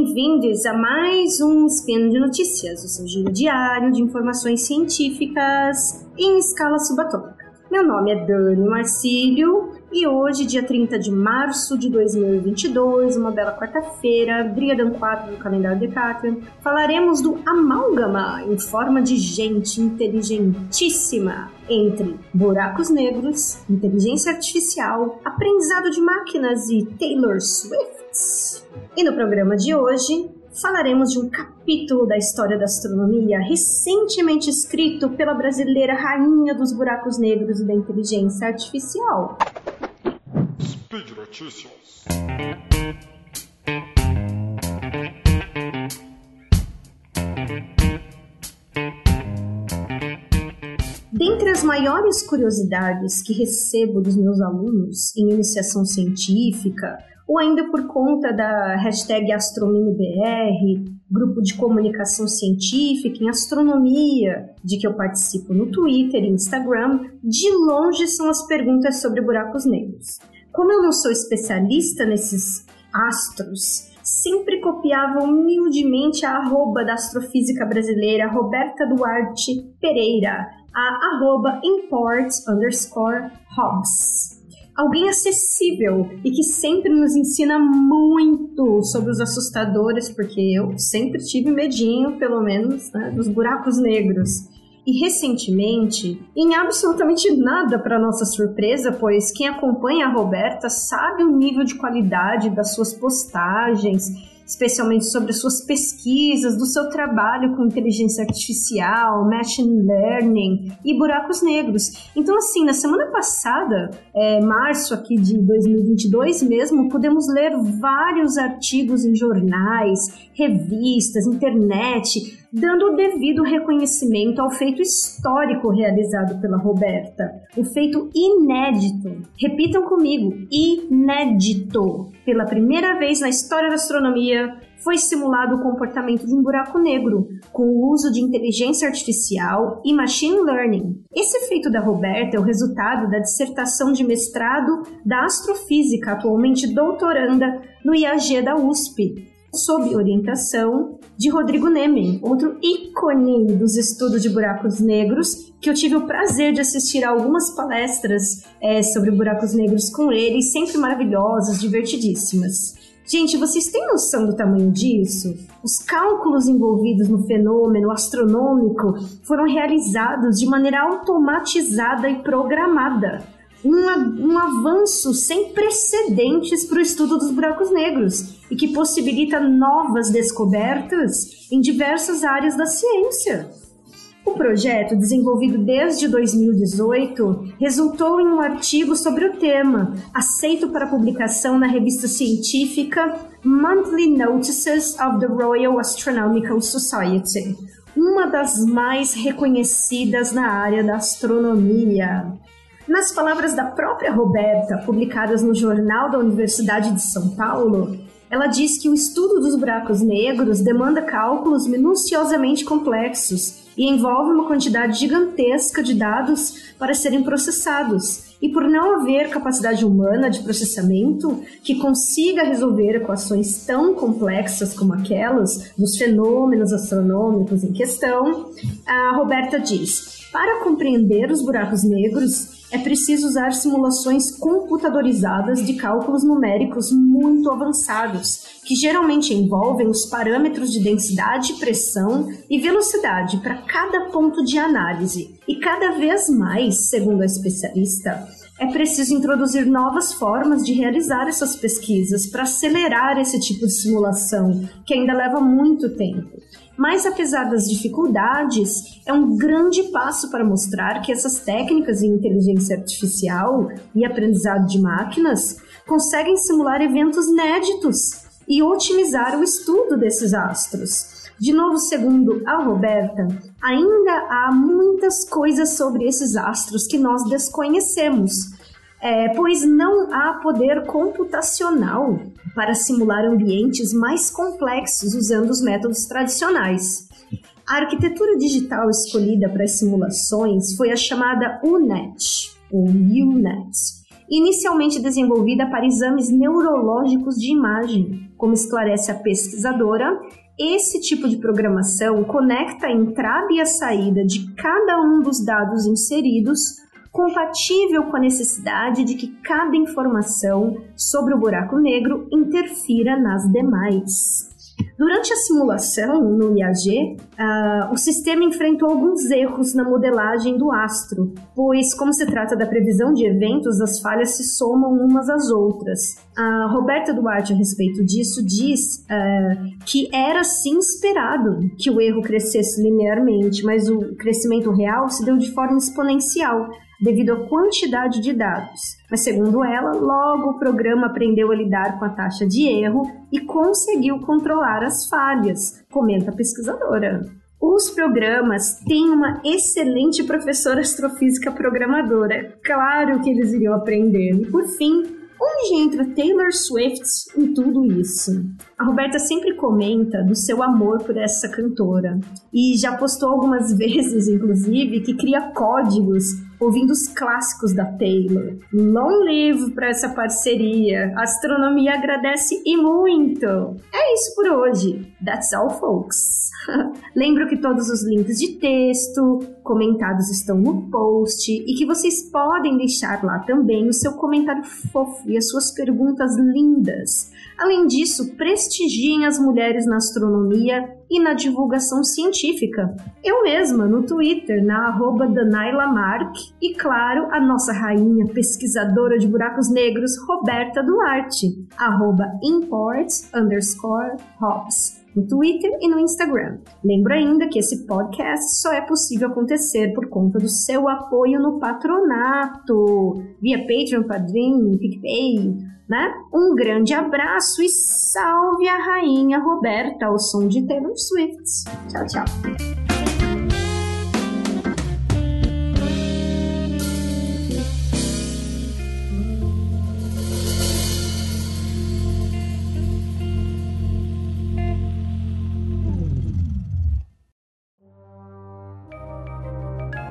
bem-vindos a mais um Spin de Notícias, o seu giro diário de informações científicas em escala subatômica. Meu nome é Dani Marcílio e hoje, dia 30 de março de 2022, uma bela quarta-feira, Driadan 4 do calendário Decatrian, falaremos do amálgama em forma de gente inteligentíssima entre buracos negros, inteligência artificial, aprendizado de máquinas e Taylor Swift. E no programa de hoje, falaremos de um capítulo da história da astronomia recentemente escrito pela brasileira rainha dos buracos negros e da inteligência artificial. Speed Notícias. Dentre as maiores curiosidades que recebo dos meus alunos em iniciação científica, ou ainda por conta da hashtag AstroMiniBR, grupo de comunicação científica em astronomia, de que eu participo no Twitter e Instagram, de longe são as perguntas sobre buracos negros. Como eu não sou especialista nesses astros, sempre copiava humildemente a arroba da astrofísica brasileira Roberta Duarte Pereira, a arroba import underscore Hobbs alguém acessível e que sempre nos ensina muito sobre os assustadores, porque eu sempre tive medinho, pelo menos, né, dos buracos negros. E recentemente, em absolutamente nada para nossa surpresa, pois quem acompanha a Roberta sabe o nível de qualidade das suas postagens especialmente sobre suas pesquisas, do seu trabalho com inteligência artificial, machine learning e buracos negros. Então, assim, na semana passada, é, março aqui de 2022 mesmo, pudemos ler vários artigos em jornais, revistas, internet, dando o devido reconhecimento ao feito histórico realizado pela Roberta, o feito inédito. Repitam comigo, inédito. Pela primeira vez na história da astronomia, foi simulado o comportamento de um buraco negro, com o uso de inteligência artificial e machine learning. Esse feito da Roberta é o resultado da dissertação de mestrado da astrofísica, atualmente doutoranda no IAG da USP, sob orientação de Rodrigo Neme, outro ícone dos estudos de buracos negros, que eu tive o prazer de assistir a algumas palestras é, sobre buracos negros com ele, sempre maravilhosas, divertidíssimas. Gente, vocês têm noção do tamanho disso? Os cálculos envolvidos no fenômeno astronômico foram realizados de maneira automatizada e programada um, um avanço sem precedentes para o estudo dos buracos negros e que possibilita novas descobertas em diversas áreas da ciência. O projeto, desenvolvido desde 2018, resultou em um artigo sobre o tema, aceito para publicação na revista científica Monthly Notices of the Royal Astronomical Society, uma das mais reconhecidas na área da astronomia. Nas palavras da própria Roberta, publicadas no Jornal da Universidade de São Paulo, ela diz que o estudo dos buracos negros demanda cálculos minuciosamente complexos e envolve uma quantidade gigantesca de dados para serem processados. E por não haver capacidade humana de processamento que consiga resolver equações tão complexas como aquelas dos fenômenos astronômicos em questão, a Roberta diz: para compreender os buracos negros, é preciso usar simulações computadorizadas de cálculos numéricos muito avançados, que geralmente envolvem os parâmetros de densidade, pressão e velocidade para cada ponto de análise. E cada vez mais, segundo a especialista, é preciso introduzir novas formas de realizar essas pesquisas para acelerar esse tipo de simulação, que ainda leva muito tempo. Mas, apesar das dificuldades, é um grande passo para mostrar que essas técnicas em inteligência artificial e aprendizado de máquinas conseguem simular eventos inéditos e otimizar o estudo desses astros. De novo, segundo a Roberta, ainda há muitas coisas sobre esses astros que nós desconhecemos, é, pois não há poder computacional para simular ambientes mais complexos usando os métodos tradicionais. A arquitetura digital escolhida para as simulações foi a chamada UNET, ou UNET, inicialmente desenvolvida para exames neurológicos de imagem. Como esclarece a pesquisadora, esse tipo de programação conecta a entrada e a saída de cada um dos dados inseridos, compatível com a necessidade de que cada informação sobre o buraco negro interfira nas demais. Durante a simulação no IAG, uh, o sistema enfrentou alguns erros na modelagem do astro, pois, como se trata da previsão de eventos, as falhas se somam umas às outras. A Roberta Duarte, a respeito disso, diz uh, que era sim esperado que o erro crescesse linearmente, mas o crescimento real se deu de forma exponencial devido à quantidade de dados. Mas, segundo ela, logo o programa aprendeu a lidar com a taxa de erro e conseguiu controlar as falhas, comenta a pesquisadora. Os programas têm uma excelente professora astrofísica programadora. Claro que eles iriam aprender. E por fim, onde entra Taylor Swift em tudo isso? A Roberta sempre comenta do seu amor por essa cantora e já postou algumas vezes, inclusive, que cria códigos ouvindo os clássicos da Taylor. Long live para essa parceria. A astronomia agradece e muito. É isso por hoje. That's all, folks. Lembro que todos os links de texto comentados estão no post e que vocês podem deixar lá também o seu comentário fofo e as suas perguntas lindas. Além disso, prestigiem as mulheres na astronomia e na divulgação científica. Eu mesma, no Twitter, na arroba E claro, a nossa rainha pesquisadora de buracos negros, Roberta Duarte, arroba imports underscore hops no Twitter e no Instagram. Lembro ainda que esse podcast só é possível acontecer por conta do seu apoio no patronato, via Patreon, Padrim, PicPay, né? Um grande abraço e salve a rainha Roberta ao som de Taylor Swift. Tchau, tchau.